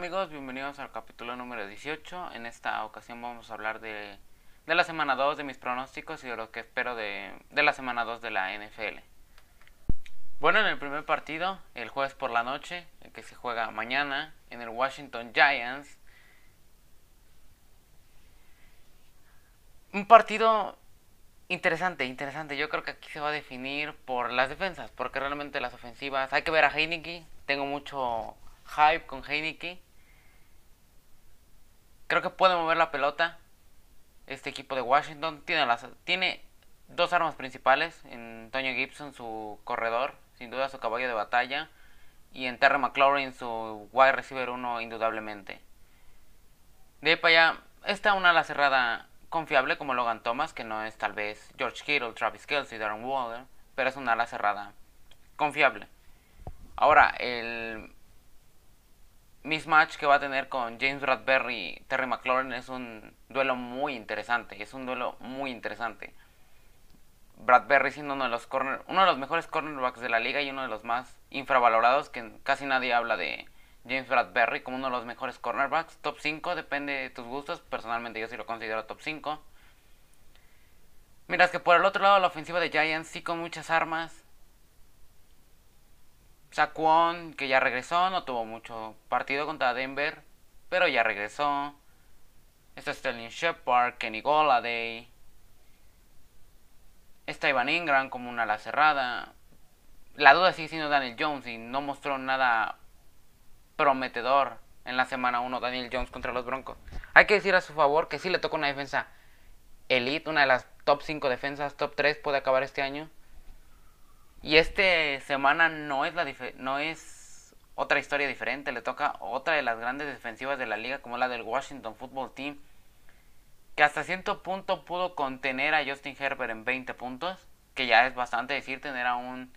amigos? Bienvenidos al capítulo número 18. En esta ocasión vamos a hablar de, de la semana 2, de mis pronósticos y de lo que espero de, de la semana 2 de la NFL. Bueno, en el primer partido, el jueves por la noche, el que se juega mañana, en el Washington Giants. Un partido interesante, interesante. Yo creo que aquí se va a definir por las defensas, porque realmente las ofensivas... Hay que ver a Heineke, tengo mucho hype con Heineke. Creo que puede mover la pelota. Este equipo de Washington tiene, las, tiene dos armas principales. En Antonio Gibson, su corredor, sin duda su caballo de batalla. Y en Terry McLaurin, su wide receiver 1, indudablemente. De ahí para allá, está una ala cerrada confiable como Logan Thomas, que no es tal vez George Kittle, Travis Kelsey, Darren Waller, pero es una ala cerrada confiable. Ahora, el mismatch que va a tener con James Bradbury y Terry McLaurin es un duelo muy interesante. Es un duelo muy interesante. Bradbury siendo uno de los corner, uno de los mejores cornerbacks de la liga y uno de los más infravalorados, que casi nadie habla de James Bradbury como uno de los mejores cornerbacks. Top 5, depende de tus gustos. Personalmente yo sí lo considero top 5. Miras que por el otro lado la ofensiva de Giants sí con muchas armas. Saquon, que ya regresó, no tuvo mucho partido contra Denver, pero ya regresó. Está Sterling Shepard, Kenny Goladay. Está Ivan Ingram como una ala cerrada. La duda sigue siendo Daniel Jones y no mostró nada prometedor en la semana 1 Daniel Jones contra los Broncos. Hay que decir a su favor que sí le toca una defensa elite, una de las top 5 defensas, top 3 puede acabar este año. Y esta semana no es, la no es otra historia diferente, le toca otra de las grandes defensivas de la liga como la del Washington Football Team, que hasta cierto punto pudo contener a Justin Herbert en 20 puntos, que ya es bastante decir tener a un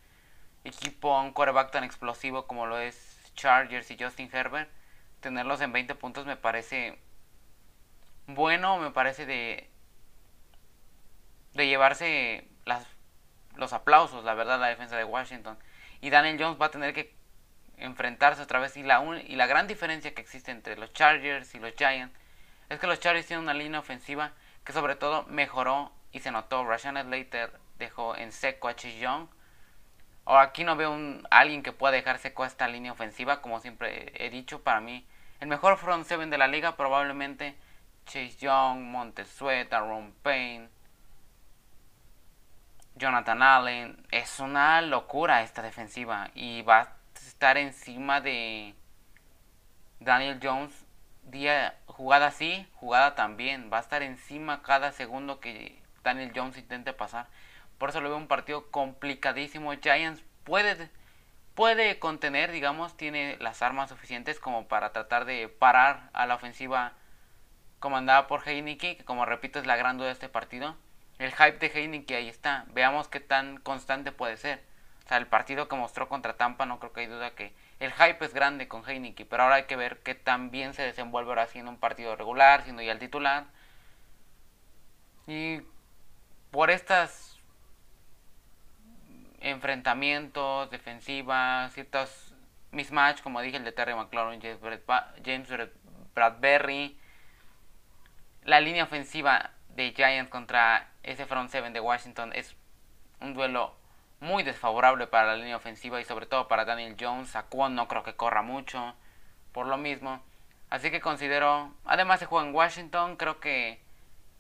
equipo, a un quarterback tan explosivo como lo es Chargers y Justin Herbert, tenerlos en 20 puntos me parece bueno, me parece de, de llevarse las los aplausos, la verdad, la defensa de Washington. Y Daniel Jones va a tener que enfrentarse otra vez. Y la, y la gran diferencia que existe entre los Chargers y los Giants es que los Chargers tienen una línea ofensiva que sobre todo mejoró y se notó. Rashan Slater dejó en seco a Chase Young. O aquí no veo un, alguien que pueda dejar seco a esta línea ofensiva, como siempre he dicho, para mí. El mejor front seven de la liga probablemente Chase Young, Montesueta, Ron Payne, Jonathan Allen. Es una locura esta defensiva. Y va a estar encima de Daniel Jones. Día, jugada así, jugada también. Va a estar encima cada segundo que Daniel Jones intente pasar. Por eso lo veo un partido complicadísimo. Giants puede, puede contener, digamos, tiene las armas suficientes como para tratar de parar a la ofensiva comandada por Heineke, que como repito es la gran duda de este partido el hype de Heineken ahí está. Veamos qué tan constante puede ser. O sea, el partido que mostró contra Tampa, no creo que hay duda que el hype es grande con Heineken, pero ahora hay que ver qué tan bien se desenvuelve ahora siendo un partido regular, siendo ya el titular. Y por estas enfrentamientos, defensivas, ciertos mismatch, como dije, el de Terry McLaurin, James Bradbury, la línea ofensiva de Giants contra ese front seven de Washington es un duelo muy desfavorable para la línea ofensiva y sobre todo para Daniel Jones. Saquon no creo que corra mucho por lo mismo. Así que considero, además se juega en Washington, creo que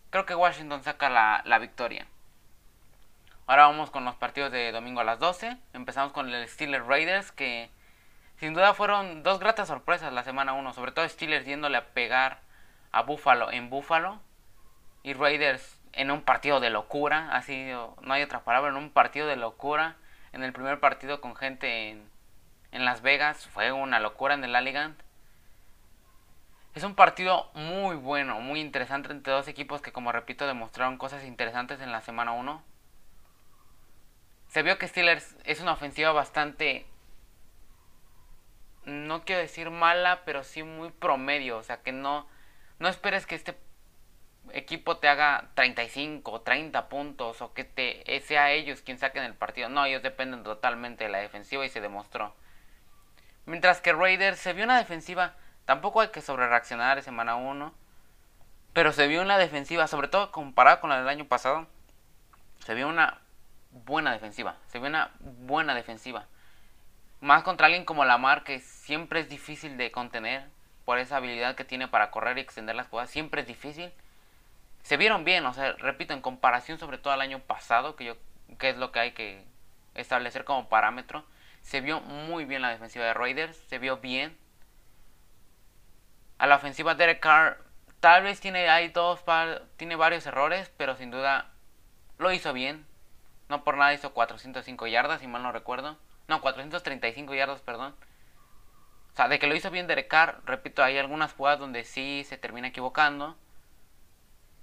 creo que Washington saca la, la victoria. Ahora vamos con los partidos de domingo a las 12. Empezamos con el Steelers Raiders que sin duda fueron dos gratas sorpresas la semana 1, sobre todo Steelers yéndole a pegar a Buffalo en Buffalo y Raiders en un partido de locura, así no hay otra palabra, en un partido de locura. En el primer partido con gente en, en Las Vegas fue una locura en el Alligant. Es un partido muy bueno, muy interesante entre dos equipos que como repito demostraron cosas interesantes en la semana 1. Se vio que Steelers es una ofensiva bastante no quiero decir mala, pero sí muy promedio, o sea que no no esperes que este equipo te haga 35 o 30 puntos o que te sea ellos quien saquen el partido. No, ellos dependen totalmente de la defensiva y se demostró. Mientras que Raiders se vio una defensiva Tampoco hay que sobrereaccionar en semana 1. Pero se vio en la defensiva, sobre todo comparado con la del año pasado, se vio una buena defensiva. Se vio una buena defensiva. Más contra alguien como Lamar, que siempre es difícil de contener por esa habilidad que tiene para correr y extender las jugadas. Siempre es difícil. Se vieron bien, o sea, repito, en comparación sobre todo al año pasado, que yo que es lo que hay que establecer como parámetro. Se vio muy bien la defensiva de Raiders, se vio bien. A la ofensiva Derek Carr tal vez tiene hay dos tiene varios errores, pero sin duda lo hizo bien. No por nada hizo 405 yardas, si mal no recuerdo. No, 435 yardas, perdón. O sea, de que lo hizo bien Derek Carr, repito, hay algunas jugadas donde sí se termina equivocando.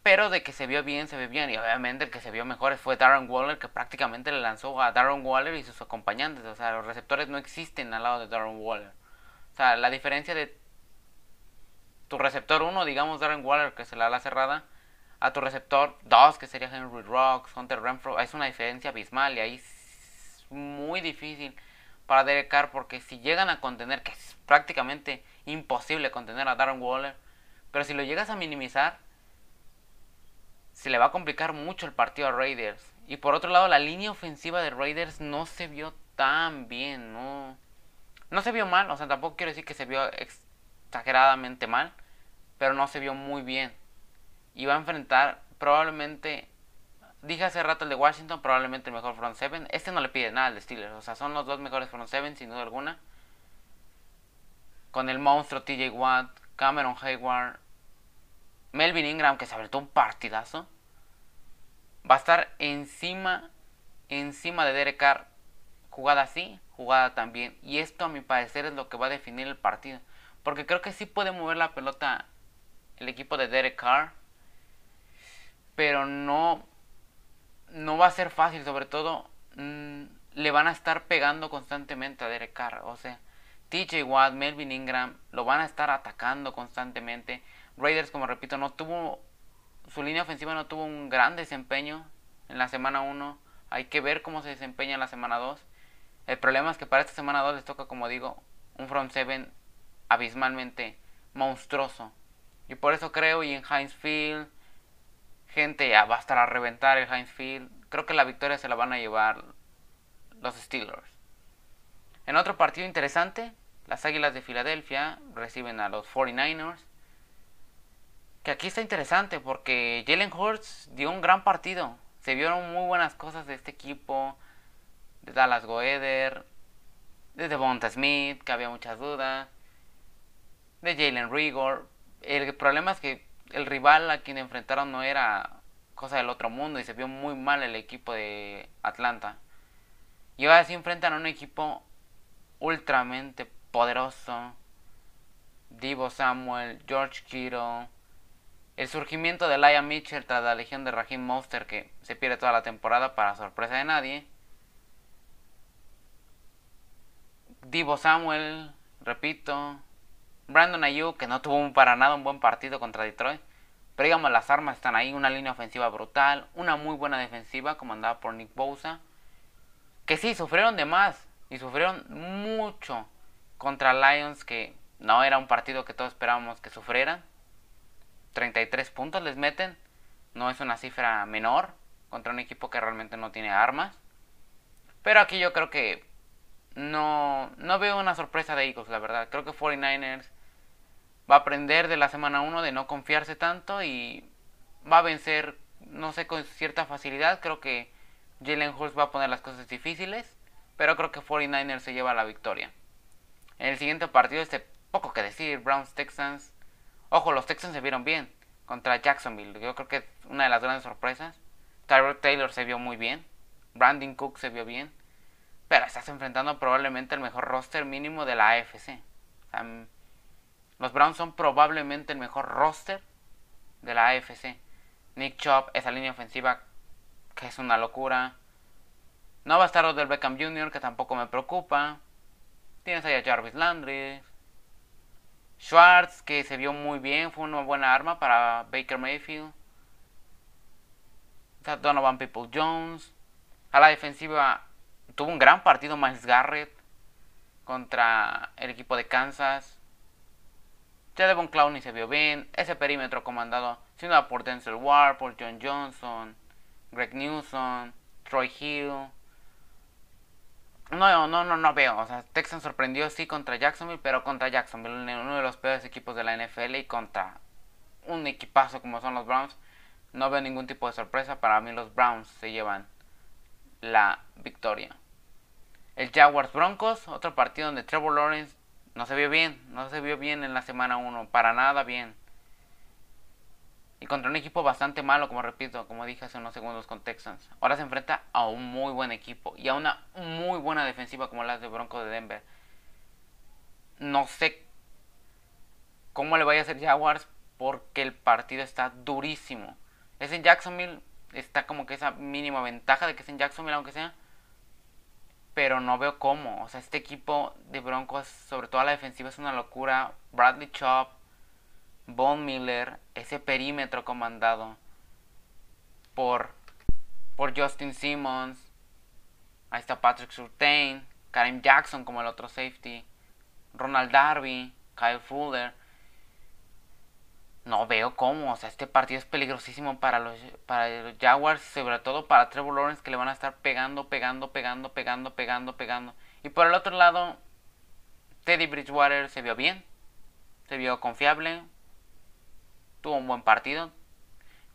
Pero de que se vio bien, se ve bien. Y obviamente el que se vio mejor fue Darren Waller, que prácticamente le lanzó a Darren Waller y sus acompañantes. O sea, los receptores no existen al lado de Darren Waller. O sea, la diferencia de tu receptor 1, digamos Darren Waller, que es la ala cerrada, a tu receptor 2, que sería Henry Rocks, Hunter Renfro, es una diferencia abismal y ahí es muy difícil para Derek Carr porque si llegan a contener, que es prácticamente imposible contener a Darren Waller, pero si lo llegas a minimizar, se le va a complicar mucho el partido a Raiders. Y por otro lado, la línea ofensiva de Raiders no se vio tan bien, no, no se vio mal, o sea, tampoco quiero decir que se vio exageradamente mal, pero no se vio muy bien. Y va a enfrentar probablemente, dije hace rato el de Washington, probablemente el mejor front seven. Este no le pide nada al de Steelers, o sea, son los dos mejores front seven sin duda alguna. Con el monstruo TJ Watt, Cameron Hayward, Melvin Ingram, que se aventó un partidazo, va a estar encima, encima de Derek Carr. Jugada así, jugada también. Y esto a mi parecer es lo que va a definir el partido. Porque creo que sí puede mover la pelota el equipo de Derek Carr. Pero no, no va a ser fácil. Sobre todo mm, le van a estar pegando constantemente a Derek Carr. O sea, TJ Watt, Melvin Ingram lo van a estar atacando constantemente. Raiders, como repito, no tuvo. Su línea ofensiva no tuvo un gran desempeño en la semana 1. Hay que ver cómo se desempeña en la semana 2. El problema es que para esta semana 2 les toca, como digo, un front seven abismalmente monstruoso. Y por eso creo, y en Heinz Field, gente ya va a estar a reventar el Heinz Field. Creo que la victoria se la van a llevar los Steelers. En otro partido interesante, las Águilas de Filadelfia reciben a los 49ers que aquí está interesante porque Jalen Hurts dio un gran partido. Se vieron muy buenas cosas de este equipo, de Dallas Goeder, de Devonta Smith, que había muchas dudas, de Jalen Rigor. El problema es que el rival a quien enfrentaron no era cosa del otro mundo y se vio muy mal el equipo de Atlanta. Y ahora sí enfrentan a un equipo ultramente poderoso. Divo Samuel, George Kittle, el surgimiento de Laia Mitchell tras la legión de Raheem Monster que se pierde toda la temporada para sorpresa de nadie. Divo Samuel, repito. Brandon Ayuk que no tuvo para nada un buen partido contra Detroit. Pero digamos, las armas están ahí, una línea ofensiva brutal, una muy buena defensiva comandada por Nick Bosa. Que sí, sufrieron de más y sufrieron mucho contra Lions que no era un partido que todos esperábamos que sufrieran. 33 puntos les meten. No es una cifra menor contra un equipo que realmente no tiene armas. Pero aquí yo creo que no, no veo una sorpresa de Eagles, la verdad. Creo que 49ers va a aprender de la semana 1 de no confiarse tanto y va a vencer, no sé, con cierta facilidad. Creo que Jalen Hurts va a poner las cosas difíciles, pero creo que 49ers se lleva la victoria. En el siguiente partido, este poco que decir, Browns Texans. Ojo, los Texans se vieron bien contra Jacksonville. Yo creo que es una de las grandes sorpresas. Tyrod Taylor se vio muy bien. Brandon Cook se vio bien. Pero estás enfrentando probablemente el mejor roster mínimo de la AFC. los Browns son probablemente el mejor roster de la AFC. Nick Chubb, esa línea ofensiva que es una locura. No va a estar Odell Beckham Jr., que tampoco me preocupa. Tienes ahí a Jarvis Landry, Schwartz, que se vio muy bien, fue una buena arma para Baker Mayfield. Donovan People Jones. A la defensiva tuvo un gran partido Miles Garrett contra el equipo de Kansas. Devon Clowney se vio bien. Ese perímetro comandado siendo por Denzel Ward, por John Johnson, Greg Newsom, Troy Hill. No, no, no, no veo. O sea, Texans sorprendió sí contra Jacksonville, pero contra Jacksonville, uno de los peores equipos de la NFL y contra un equipazo como son los Browns, no veo ningún tipo de sorpresa. Para mí los Browns se llevan la victoria. El Jaguars Broncos, otro partido donde Trevor Lawrence no se vio bien, no se vio bien en la semana 1, para nada bien. Y contra un equipo bastante malo, como repito, como dije hace unos segundos con Texans. Ahora se enfrenta a un muy buen equipo y a una muy buena defensiva como la de Broncos de Denver. No sé cómo le vaya a hacer Jaguars porque el partido está durísimo. Es en Jacksonville, está como que esa mínima ventaja de que es en Jacksonville, aunque sea pero no veo cómo. O sea, este equipo de Broncos, sobre todo la defensiva, es una locura. Bradley Chop, Von Miller, ese perímetro comandado por, por Justin Simmons. Ahí está Patrick Surtain, Karim Jackson como el otro safety, Ronald Darby, Kyle Fuller no veo cómo. O sea, este partido es peligrosísimo para los, para los Jaguars, sobre todo para Trevor Lawrence, que le van a estar pegando, pegando, pegando, pegando, pegando, pegando. Y por el otro lado, Teddy Bridgewater se vio bien, se vio confiable, tuvo un buen partido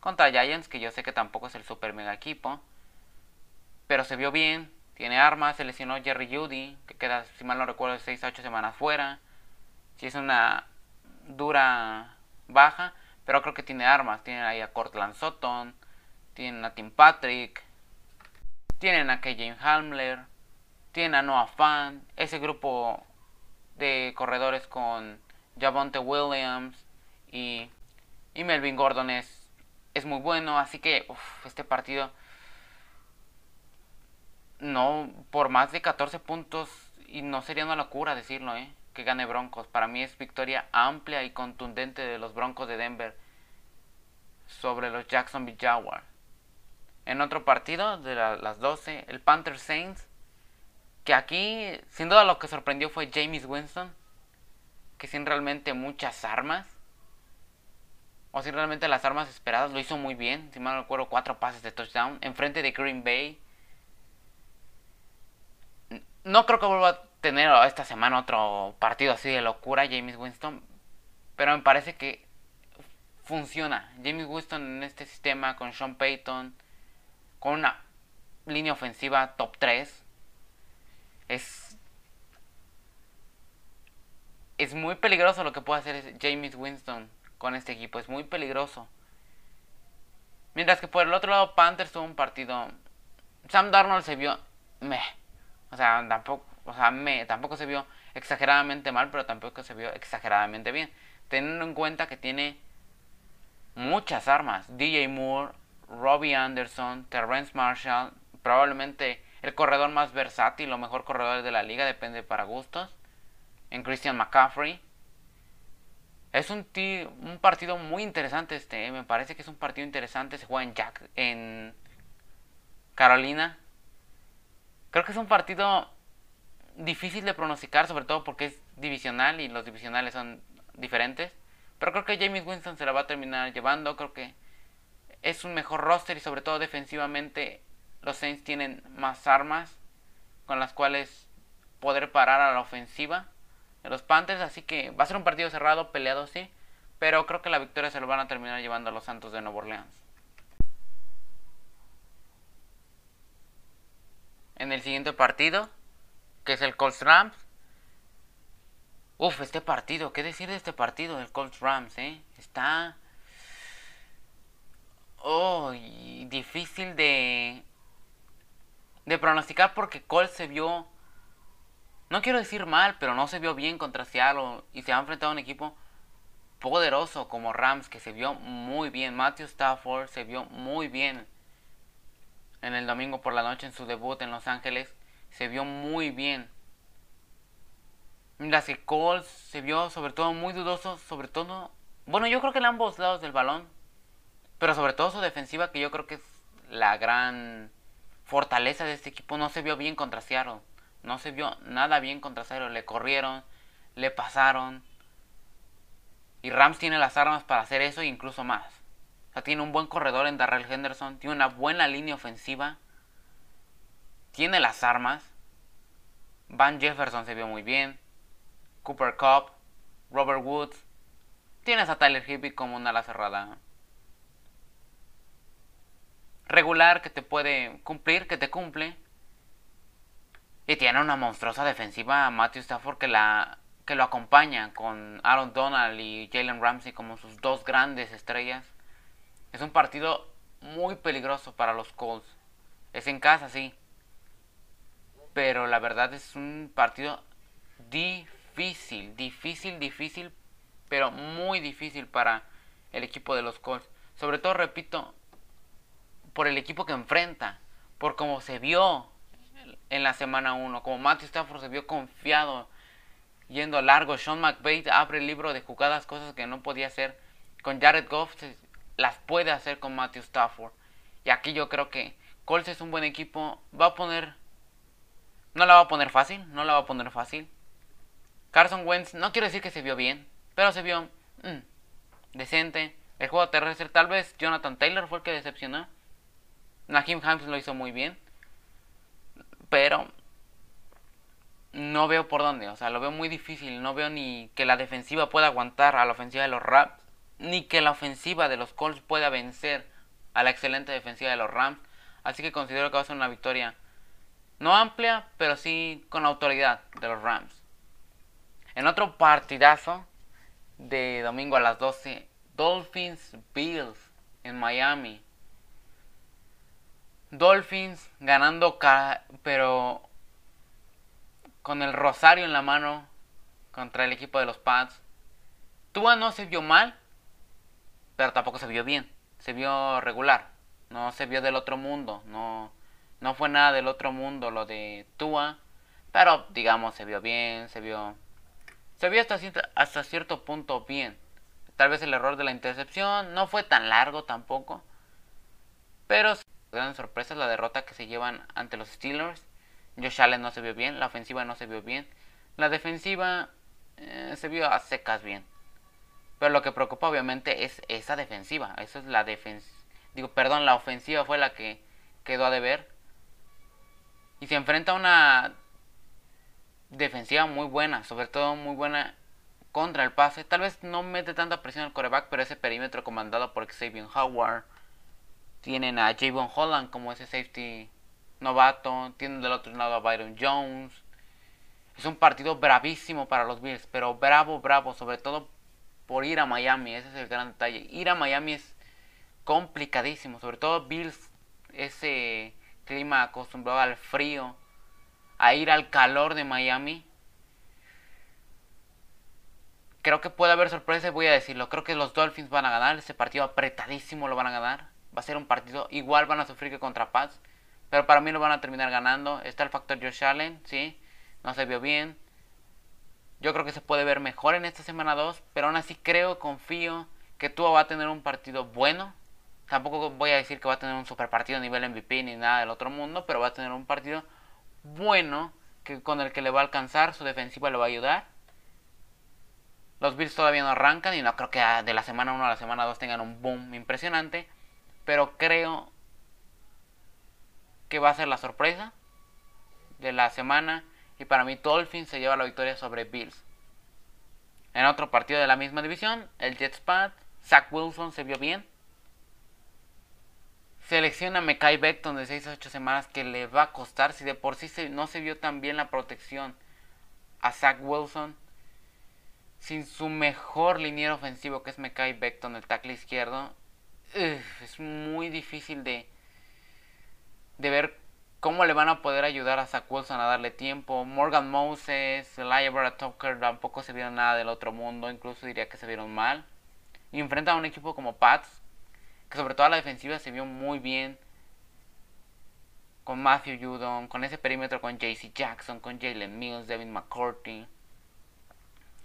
contra Giants, que yo sé que tampoco es el super mega equipo, pero se vio bien, tiene armas, se lesionó Jerry Judy, que queda, si mal no recuerdo, 6 a 8 semanas fuera. Si es una dura baja, pero creo que tiene armas. Tienen ahí a Cortland Sutton, tienen a Tim Patrick, tienen a KJ Hamler, tienen a Noah Fan, ese grupo de corredores con Javonte Williams y, y Melvin Gordon es, es muy bueno. Así que este partido no por más de 14 puntos y no sería una locura decirlo, ¿eh? que gane Broncos. Para mí es victoria amplia y contundente de los Broncos de Denver sobre los Jacksonville Jaguars. En otro partido de las 12, el Panther Saints, que aquí sin duda lo que sorprendió fue James Winston, que sin realmente muchas armas, o sin realmente las armas esperadas, lo hizo muy bien, si mal recuerdo, cuatro pases de touchdown, enfrente de Green Bay. No creo que vuelva tener esta semana otro partido así de locura, James Winston. Pero me parece que funciona. James Winston en este sistema con Sean Payton, con una línea ofensiva top 3, es, es muy peligroso lo que puede hacer James Winston con este equipo. Es muy peligroso. Mientras que por el otro lado, Panthers tuvo un partido. Sam Darnold se vio. Meh. O sea, tampoco o sea, me, tampoco se vio exageradamente mal, pero tampoco se vio exageradamente bien. Teniendo en cuenta que tiene muchas armas. DJ Moore, Robbie Anderson, Terrence Marshall, probablemente el corredor más versátil o mejor corredor de la liga, depende para gustos. En Christian McCaffrey. Es un, un partido muy interesante este, me parece que es un partido interesante. Se juega en, Jack, en Carolina. Creo que es un partido difícil de pronosticar, sobre todo porque es divisional y los divisionales son diferentes. Pero creo que James Winston se la va a terminar llevando. Creo que es un mejor roster y sobre todo defensivamente los Saints tienen más armas con las cuales poder parar a la ofensiva los Panthers. Así que va a ser un partido cerrado, peleado, sí. Pero creo que la victoria se lo van a terminar llevando a los Santos de Nueva Orleans. En el siguiente partido, que es el Colts Rams. Uf, este partido, ¿qué decir de este partido del Colts Rams, eh? Está oh, difícil de de pronosticar porque Colts se vio no quiero decir mal, pero no se vio bien contra Seattle y se ha enfrentado a un equipo poderoso como Rams que se vio muy bien. Matthew Stafford se vio muy bien en el domingo por la noche en su debut en Los Ángeles se vio muy bien. Mientras que Colts se vio sobre todo muy dudoso, sobre todo, bueno, yo creo que en ambos lados del balón, pero sobre todo su defensiva, que yo creo que es la gran fortaleza de este equipo, no se vio bien contra Seattle. No se vio nada bien contra Seattle. Le corrieron, le pasaron. Y Rams tiene las armas para hacer eso e incluso más. O sea, tiene un buen corredor en Darrell Henderson, tiene una buena línea ofensiva, tiene las armas. Van Jefferson se vio muy bien. Cooper Cup, Robert Woods. Tienes a Tyler Hibbie como una ala cerrada regular que te puede cumplir, que te cumple. Y tiene una monstruosa defensiva Matthew Stafford que la que lo acompaña con Aaron Donald y Jalen Ramsey como sus dos grandes estrellas. Es un partido muy peligroso para los Colts. Es en casa, sí. Pero la verdad es un partido difícil, difícil, difícil, pero muy difícil para el equipo de los Colts. Sobre todo, repito, por el equipo que enfrenta, por cómo se vio en la semana 1, como Matthew Stafford se vio confiado yendo largo. Sean McVay abre el libro de jugadas, cosas que no podía hacer con Jared Goff, las puede hacer con Matthew Stafford. Y aquí yo creo que Colts es un buen equipo, va a poner, no la va a poner fácil, no la va a poner fácil. Carson Wentz, no quiero decir que se vio bien, pero se vio mm, decente. El juego terrestre, tal vez Jonathan Taylor fue el que decepcionó. Naheem Hines lo hizo muy bien. Pero no veo por dónde, o sea, lo veo muy difícil, no veo ni que la defensiva pueda aguantar a la ofensiva de los Rams, ni que la ofensiva de los Colts pueda vencer a la excelente defensiva de los Rams, así que considero que va a ser una victoria no amplia, pero sí con autoridad de los Rams. En otro partidazo de domingo a las 12, Dolphins Bills en Miami. Dolphins ganando, pero con el rosario en la mano contra el equipo de los Pats. Tua no se vio mal, pero tampoco se vio bien. Se vio regular. No se vio del otro mundo. No, no fue nada del otro mundo lo de Tua. Pero digamos, se vio bien. Se vio, se vio hasta, hasta cierto punto bien. Tal vez el error de la intercepción no fue tan largo tampoco. Pero gran sorpresa la derrota que se llevan ante los Steelers. Josh Allen no se vio bien, la ofensiva no se vio bien, la defensiva eh, se vio a secas bien. Pero lo que preocupa obviamente es esa defensiva, esa es la defensa. Digo, perdón, la ofensiva fue la que quedó a deber. Y se enfrenta a una defensiva muy buena, sobre todo muy buena contra el pase. Tal vez no mete tanta presión al coreback, pero ese perímetro comandado por Xavier Howard. Tienen a Javon Holland como ese safety novato. Tienen del otro lado a Byron Jones. Es un partido bravísimo para los Bills, pero bravo, bravo, sobre todo por ir a Miami. Ese es el gran detalle. Ir a Miami es complicadísimo, sobre todo Bills, ese clima acostumbrado al frío, a ir al calor de Miami. Creo que puede haber sorpresa, voy a decirlo. Creo que los Dolphins van a ganar. Ese partido apretadísimo lo van a ganar. Va a ser un partido igual, van a sufrir que contra Paz. Pero para mí lo van a terminar ganando. Está el factor Josh Allen, sí. No se vio bien. Yo creo que se puede ver mejor en esta semana 2. Pero aún así creo, confío que Tua va a tener un partido bueno. Tampoco voy a decir que va a tener un super partido a nivel MVP ni nada del otro mundo. Pero va a tener un partido bueno que con el que le va a alcanzar. Su defensiva le va a ayudar. Los Bills todavía no arrancan y no creo que de la semana 1 a la semana 2 tengan un boom impresionante. Pero creo que va a ser la sorpresa de la semana. Y para mí Dolphins se lleva la victoria sobre Bills. En otro partido de la misma división, el Jets Pat, Zach Wilson se vio bien. Selecciona a Mekai Beckton de 6 a 8 semanas que le va a costar si de por sí no se vio tan bien la protección a Zach Wilson. Sin su mejor liniero ofensivo que es Mekai Beckton, el tackle izquierdo. Es muy difícil de, de ver cómo le van a poder ayudar a Zach Wilson a darle tiempo. Morgan Moses, Elijah Tucker tampoco se vieron nada del otro mundo, incluso diría que se vieron mal. Y enfrenta a un equipo como Pats, que sobre todo a la defensiva se vio muy bien. Con Matthew Judon, con ese perímetro con JC Jackson, con Jalen Mills, Devin McCourty.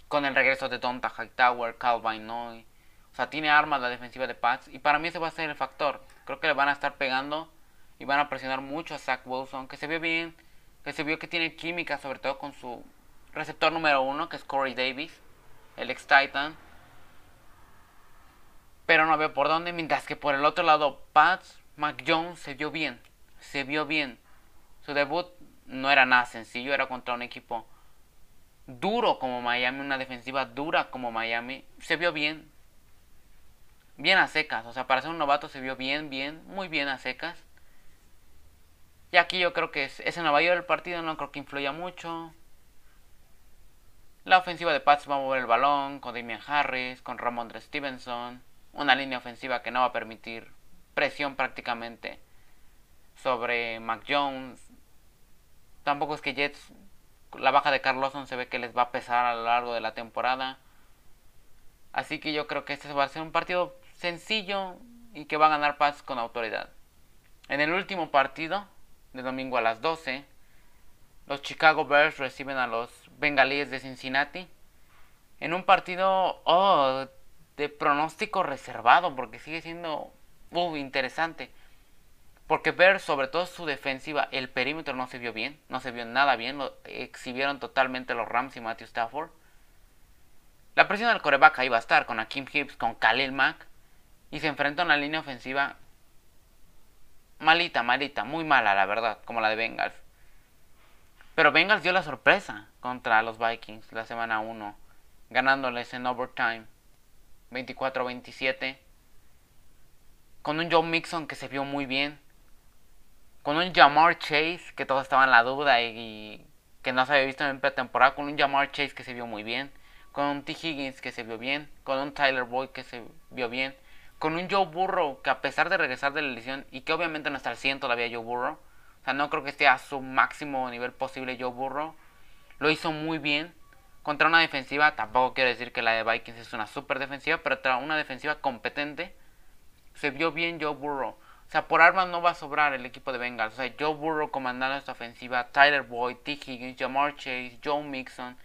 Con el regreso de Donta Hightower, Calvin Noy. O sea, tiene armas la defensiva de Pats. Y para mí ese va a ser el factor. Creo que le van a estar pegando y van a presionar mucho a Zach Wilson, que se ve bien, que se vio que tiene química, sobre todo con su receptor número uno, que es Corey Davis, el ex Titan. pero no veo por dónde. Mientras que por el otro lado, Pats, Mac Jones se vio bien. Se vio bien. Su debut no era nada sencillo, era contra un equipo duro como Miami, una defensiva dura como Miami. Se vio bien. Bien a secas. O sea, para ser un novato se vio bien, bien, muy bien a secas. Y aquí yo creo que es, en Nueva York el partido, no creo que influya mucho. La ofensiva de Pats va a mover el balón con Damian Harris, con Ramondre Stevenson. Una línea ofensiva que no va a permitir presión prácticamente sobre Mac Jones. Tampoco es que Jets, la baja de Carl se ve que les va a pesar a lo largo de la temporada. Así que yo creo que este va a ser un partido sencillo y que va a ganar Pats con autoridad. En el último partido, de domingo a las 12, los Chicago Bears reciben a los Bengalíes de Cincinnati en un partido oh, de pronóstico reservado porque sigue siendo uh, interesante. Porque Bears, sobre todo su defensiva, el perímetro no se vio bien, no se vio nada bien, lo exhibieron totalmente los Rams y Matthew Stafford. La presión del coreback ahí va a estar con Akim Hibbs, con Khalil Mack. Y se enfrenta a una línea ofensiva malita, malita, muy mala la verdad, como la de Bengals. Pero Bengals dio la sorpresa contra los Vikings la semana 1, ganándoles en overtime 24-27. Con un Joe Mixon que se vio muy bien. Con un Jamar Chase que todos estaban en la duda y, que no se había visto en pretemporada. Con un Jamar Chase que se vio muy bien. Con un T. Higgins que se vio bien. Con un Tyler Boyd que se vio bien con un Joe Burrow que a pesar de regresar de la lesión y que obviamente no está al 100 todavía Joe Burrow, o sea, no creo que esté a su máximo nivel posible Joe Burrow, lo hizo muy bien contra una defensiva, tampoco quiero decir que la de Vikings es una super defensiva, pero contra una defensiva competente, se vio bien Joe Burrow. O sea, por armas no va a sobrar el equipo de Bengals. O sea, Joe Burrow comandando esta ofensiva, Tyler Boyd, T. Higgins, Jamar Chase, Joe Mixon.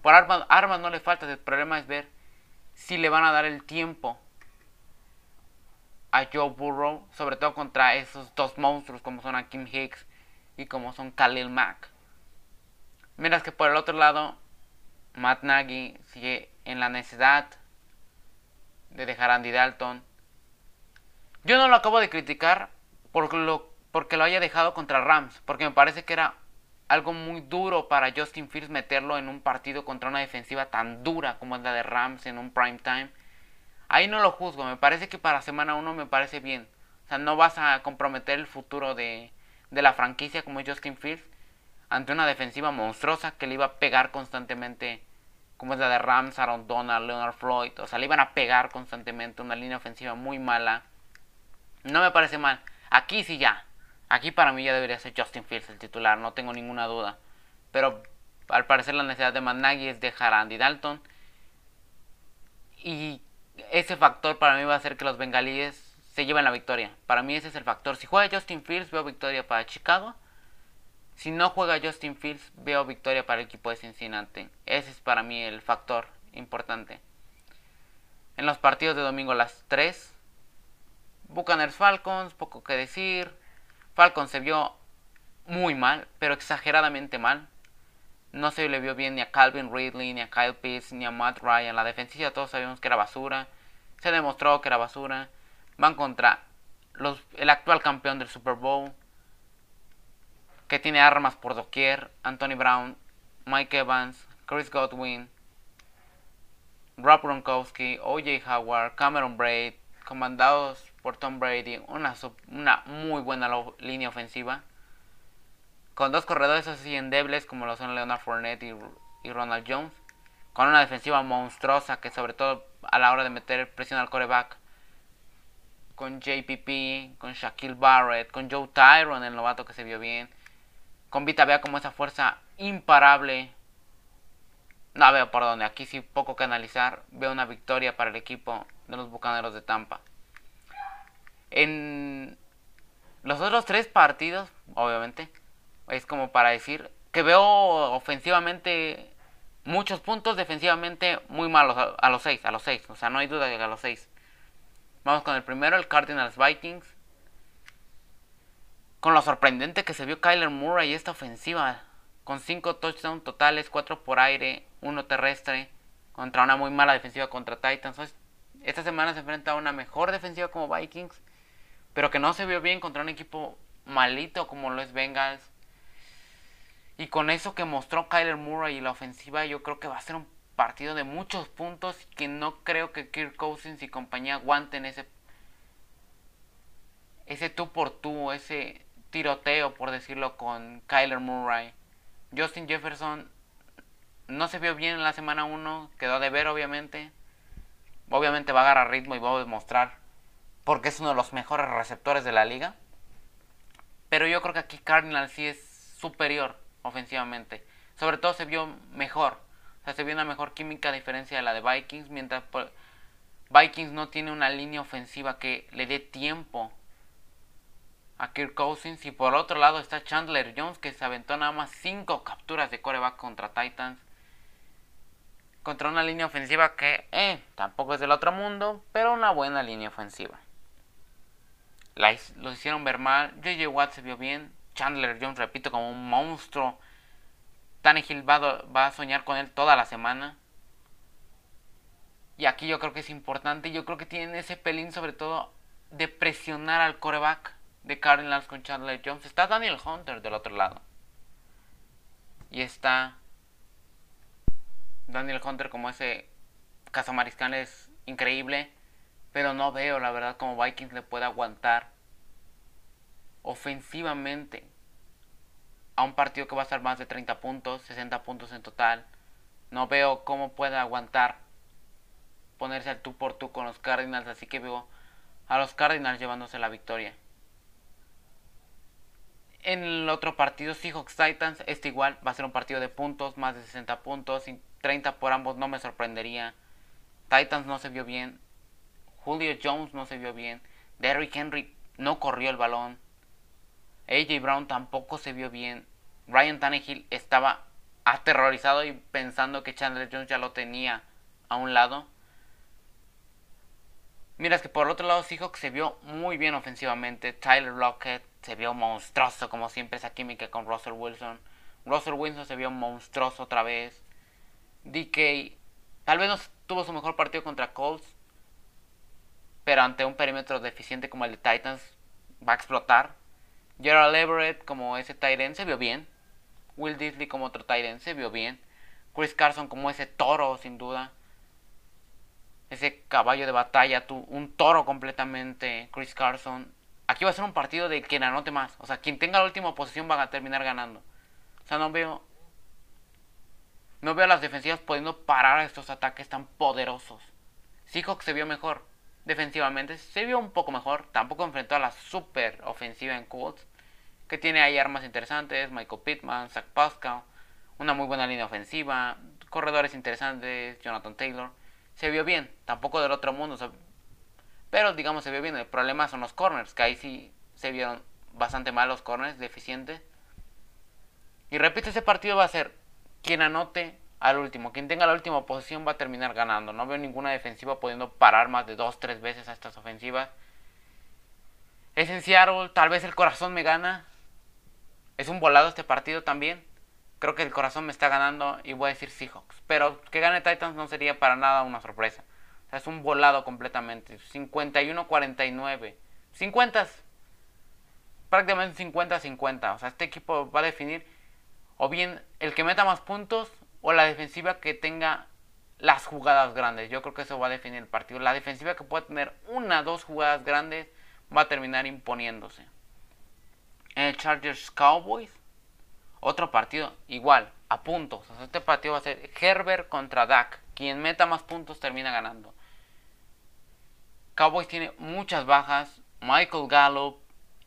Por armas, armas no le falta, el problema es ver si le van a dar el tiempo a Joe Burrow, sobre todo contra esos dos monstruos como son Kim Hicks y como son Khalil Mack. Mientras que por el otro lado, Matt Nagy sigue en la necesidad de dejar a Andy Dalton. Yo no lo acabo de criticar lo, porque lo haya dejado contra Rams, porque me parece que era algo muy duro para Justin Fields meterlo en un partido contra una defensiva tan dura como es la de Rams en un prime time Ahí no lo juzgo, me parece que para semana 1 me parece bien. O sea, no vas a comprometer el futuro de, de la franquicia como Justin Fields ante una defensiva monstruosa que le iba a pegar constantemente, como es la de Rams, Aaron Donald, Leonard Floyd. O sea, le iban a pegar constantemente una línea ofensiva muy mala. No me parece mal. Aquí sí ya. Aquí para mí ya debería ser Justin Fields el titular, no tengo ninguna duda. Pero al parecer la necesidad de Managui es dejar a Andy Dalton. Y ese factor para mí va a hacer que los bengalíes se lleven la victoria. Para mí ese es el factor. Si juega Justin Fields, veo victoria para Chicago. Si no juega Justin Fields, veo victoria para el equipo de Cincinnati. Ese es para mí el factor importante. En los partidos de domingo las 3. Buccaneers Falcons, poco que decir. Falcons se vio muy mal, pero exageradamente mal. No se le vio bien ni a Calvin Ridley, ni a Kyle Pitts, ni a Matt Ryan. La defensiva todos sabíamos que era basura. Se demostró que era basura. Van contra los, el actual campeón del Super Bowl. Que tiene armas por doquier. Anthony Brown, Mike Evans, Chris Godwin, Rob Gronkowski, OJ Howard, Cameron Braid. Comandados por Tom Brady. Una, una muy buena línea ofensiva con dos corredores así endebles como lo son Leonard Fournette y, Ronald Jones, con una defensiva monstruosa que sobre todo a la hora de meter presión al coreback, con JPP, con Shaquille Barrett, con Joe Tyron, el novato que se vio bien, con Vita vea como esa fuerza imparable. No veo por dónde, aquí sí poco que analizar, veo una victoria para el equipo de los Bucaneros de Tampa. En los otros tres partidos, obviamente, es como para decir que veo ofensivamente muchos puntos, defensivamente muy malos a, los seis, a los seis. O sea, no hay duda de que a los seis. Vamos con el primero, el Cardinals Vikings. Con lo sorprendente que se vio Kyler Murray esta ofensiva. Con cinco touchdowns totales, cuatro por aire, uno terrestre. Contra una muy mala defensiva contra Titans. Esta semana se enfrenta a una mejor defensiva como Vikings, pero que no se vio bien contra un equipo malito como lo es Bengals. Y con eso que mostró Kyler Murray y la ofensiva, yo creo que va a ser un partido de muchos puntos que no creo que Kirk Cousins y compañía aguanten ese ese tú por tú, ese tiroteo por decirlo con Kyler Murray. Justin Jefferson no se vio bien en la semana 1, quedó de ver obviamente. Obviamente va a agarrar ritmo y va a demostrar porque es uno de los mejores receptores de la liga. Pero yo creo que aquí Cardinal sí es superior ofensivamente. Sobre todo se vio mejor. O sea, se vio una mejor química a diferencia de la de Vikings. Mientras Vikings no tiene una línea ofensiva que le dé tiempo a Kirk Cousins. Y por otro lado está Chandler Jones que se aventó nada más 5 capturas de coreback contra Titans. Contra una línea ofensiva que eh, tampoco es del otro mundo, pero una buena línea ofensiva. La, lo hicieron ver mal. JJ Watt se vio bien. Chandler Jones, repito, como un monstruo. Tannehill va, va a soñar con él toda la semana. Y aquí yo creo que es importante. Yo creo que tienen ese pelín, sobre todo, de presionar al coreback de Cardinals con Chandler Jones. Está Daniel Hunter del otro lado. Y está Daniel Hunter como ese cazamariscal es increíble. Pero no veo, la verdad, como Vikings le puede aguantar ofensivamente a un partido que va a estar más de 30 puntos, 60 puntos en total. No veo cómo puede aguantar ponerse al tú por tú con los Cardinals, así que veo a los Cardinals llevándose la victoria. En el otro partido, Seahawks Titans, este igual va a ser un partido de puntos, más de 60 puntos, 30 por ambos no me sorprendería. Titans no se vio bien, Julio Jones no se vio bien, Derrick Henry no corrió el balón, AJ Brown tampoco se vio bien, Ryan Tannehill estaba aterrorizado y pensando que Chandler Jones ya lo tenía a un lado. Mira, que por el otro lado Seahawks se vio muy bien ofensivamente. Tyler Lockett se vio monstruoso, como siempre, esa química con Russell Wilson. Russell Wilson se vio monstruoso otra vez. DK tal vez no tuvo su mejor partido contra Colts, pero ante un perímetro deficiente como el de Titans va a explotar. Gerald Everett como ese Tyrant se vio bien. Will Disley como otro Tyrant se vio bien. Chris Carson como ese toro sin duda. Ese caballo de batalla, un toro completamente. Chris Carson. Aquí va a ser un partido de quien anote más. O sea, quien tenga la última posición va a terminar ganando. O sea, no veo. No veo a las defensivas pudiendo parar a estos ataques tan poderosos. Seahawks se vio mejor defensivamente se vio un poco mejor. Tampoco enfrentó a la super ofensiva en Colts. Que tiene ahí armas interesantes. Michael Pittman, Zach Pascal. Una muy buena línea ofensiva. Corredores interesantes. Jonathan Taylor. Se vio bien. Tampoco del otro mundo. Pero digamos se vio bien. El problema son los corners. Que ahí sí se vieron bastante mal los corners. Deficientes. Y repito, ese partido va a ser quien anote al último. Quien tenga la última posición va a terminar ganando. No veo ninguna defensiva pudiendo parar más de dos, tres veces a estas ofensivas. Es en Seattle, tal vez el corazón me gana. Es un volado este partido también. Creo que el corazón me está ganando y voy a decir Seahawks. Pero que gane Titans no sería para nada una sorpresa. O sea, es un volado completamente. 51-49. 50. Prácticamente 50-50. O sea, este equipo va a definir o bien el que meta más puntos o la defensiva que tenga las jugadas grandes. Yo creo que eso va a definir el partido. La defensiva que pueda tener una dos jugadas grandes va a terminar imponiéndose. Chargers Cowboys, otro partido igual, a puntos. este partido va a ser Herbert contra Dak. Quien meta más puntos termina ganando. Cowboys tiene muchas bajas. Michael Gallup,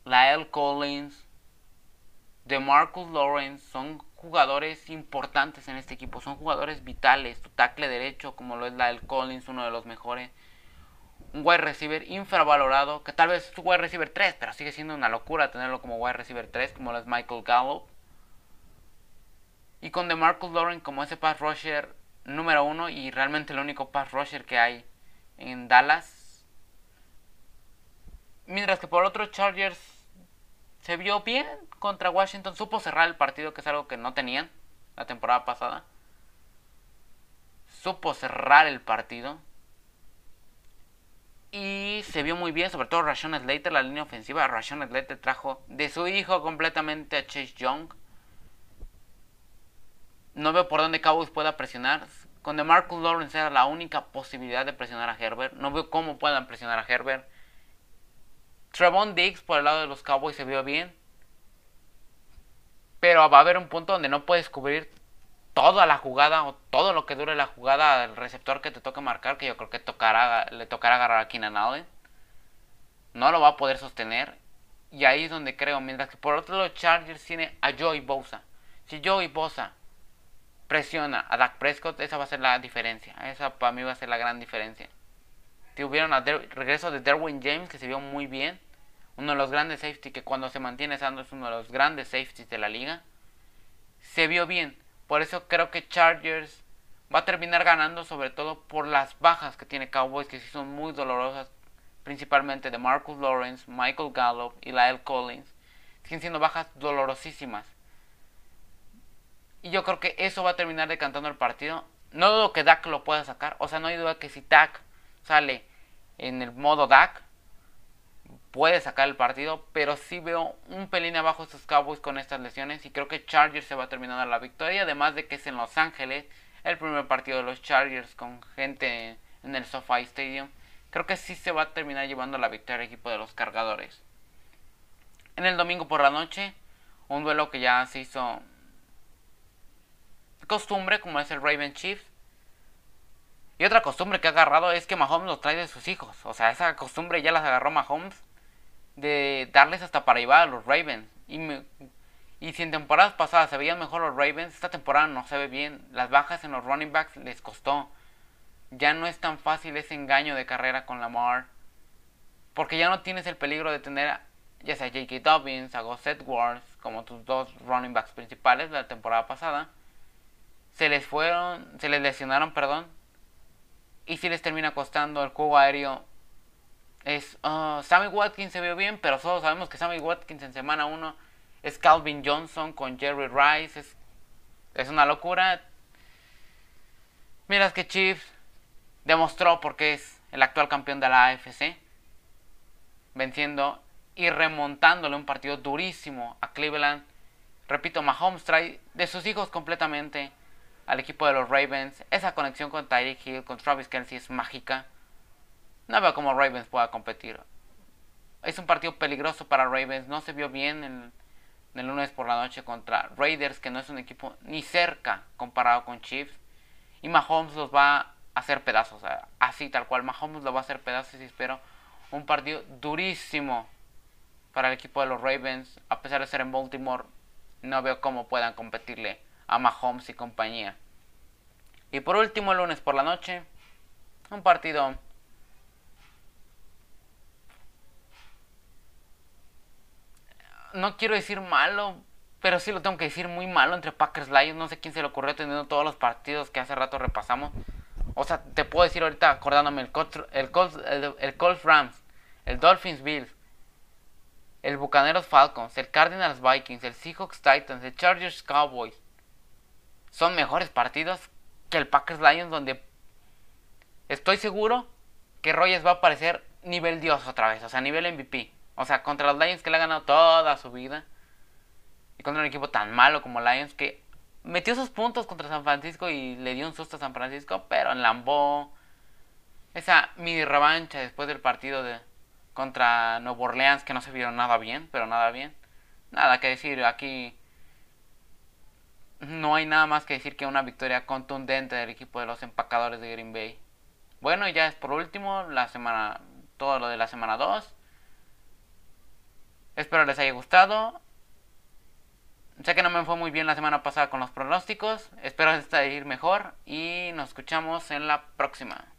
Lael Collins, DeMarcus Lawrence son jugadores importantes en este equipo, son jugadores vitales. Tu tackle derecho, como lo es la del Collins, uno de los mejores. Un wide receiver infravalorado, que tal vez es un wide receiver 3, pero sigue siendo una locura tenerlo como wide receiver 3, como lo es Michael Gallup. Y con DeMarcus Lawrence como ese pass rusher número uno y realmente el único pass rusher que hay en Dallas. Mientras que por otro Chargers se vio bien contra Washington, supo cerrar el partido, que es algo que no tenían la temporada pasada. Supo cerrar el partido. Y se vio muy bien, sobre todo Rashon Slater, la línea ofensiva. Rashon Slater trajo de su hijo completamente a Chase Young. No veo por dónde Cowboys pueda presionar. Con DeMarcus Lawrence era la única posibilidad de presionar a Herbert. No veo cómo puedan presionar a Herbert. Trevon Diggs por el lado de los Cowboys se vio bien. Pero va a haber un punto donde no puedes cubrir toda la jugada o todo lo que dure la jugada al receptor que te toque marcar, que yo creo que le tocará agarrar a Keenan Allen. No lo va a poder sostener. Y ahí es donde creo. Mientras que por otro lado Chargers tiene a Joey Bosa. Si Joey Bosa presiona a Dak Prescott, esa va a ser la diferencia. Esa para mí va a ser la gran diferencia. Tuvieron el regreso de Derwin James que se vio muy bien. Uno de los grandes safety que cuando se mantiene sano es uno de los grandes safeties de la liga. Se vio bien. Por eso creo que Chargers va a terminar ganando sobre todo por las bajas que tiene Cowboys que sí son muy dolorosas. Principalmente de Marcus Lawrence, Michael Gallup y Lyle Collins. Siguen siendo bajas dolorosísimas. Y yo creo que eso va a terminar decantando el partido. No dudo que Dak lo pueda sacar. O sea, no hay duda que si Dak sale en el modo Dak, puede sacar el partido, pero sí veo un pelín abajo estos Cowboys con estas lesiones y creo que Chargers se va a terminar la victoria, además de que es en Los Ángeles el primer partido de los Chargers con gente en el SoFi Stadium. Creo que sí se va a terminar llevando la victoria el equipo de los cargadores. En el domingo por la noche, un duelo que ya se hizo costumbre, como es el Raven Chiefs. Y otra costumbre que ha agarrado es que Mahomes los trae de sus hijos. O sea, esa costumbre ya las agarró Mahomes de darles hasta para llevar a los Ravens. Y, y si en temporadas pasadas se veían mejor los Ravens, esta temporada no se ve bien. Las bajas en los running backs les costó. Ya no es tan fácil ese engaño de carrera con Lamar. Porque ya no tienes el peligro de tener ya sea J.K. Dobbins, a Gus Edwards, como tus dos running backs principales de la temporada pasada. Se les fueron, se les lesionaron, perdón. Y si les termina costando el juego aéreo es uh, Sammy Watkins se vio bien, pero solo sabemos que Sammy Watkins en semana 1 es Calvin Johnson con Jerry Rice. Es, es una locura. Miras que Chiefs demostró porque es el actual campeón de la AFC. Venciendo y remontándole un partido durísimo a Cleveland. Repito, Mahomes trae de sus hijos completamente al equipo de los Ravens. Esa conexión con Tyreek Hill, con Travis Kelsey es mágica. No veo cómo Ravens pueda competir. Es un partido peligroso para Ravens. No se vio bien en, el lunes por la noche contra Raiders, que no es un equipo ni cerca comparado con Chiefs. Y Mahomes los va a hacer pedazos. así tal cual. Mahomes los va a hacer pedazos y espero un partido durísimo para el equipo de los Ravens. A pesar de ser en Baltimore, no veo cómo puedan competirle a Mahomes y compañía. Y por último, el lunes por la noche, un partido no quiero decir malo, pero sí lo tengo que decir muy malo entre Packers Lions. No sé quién se le ocurrió teniendo todos los partidos que hace rato repasamos. O sea, te puedo decir ahorita acordándome el Colts, el Colts, el, Rams, el Dolphins Bills, el Bucaneros Falcons, el Cardinals Vikings, el Seahawks Titans, el Chargers Cowboys. Son mejores partidos que el Packers Lions donde estoy seguro que Rogers va a aparecer nivel Dios otra vez, o sea, nivel MVP. O sea, contra los Lions que le ha ganado toda su vida. Y contra un equipo tan malo como Lions que metió sus puntos contra San Francisco y le dio un susto a San Francisco. Pero en Lambeau, esa mini revancha después del partido de contra Nuevo Orleans que no se vieron nada bien, pero nada bien. Nada que decir, aquí no hay nada más que decir que una victoria contundente del equipo de los empacadores de Green Bay. Bueno, y ya es por último la semana todo lo de la semana 2. Espero les haya gustado. Sé que no me fue muy bien la semana pasada con los pronósticos. Espero estar ir mejor y nos escuchamos en la próxima.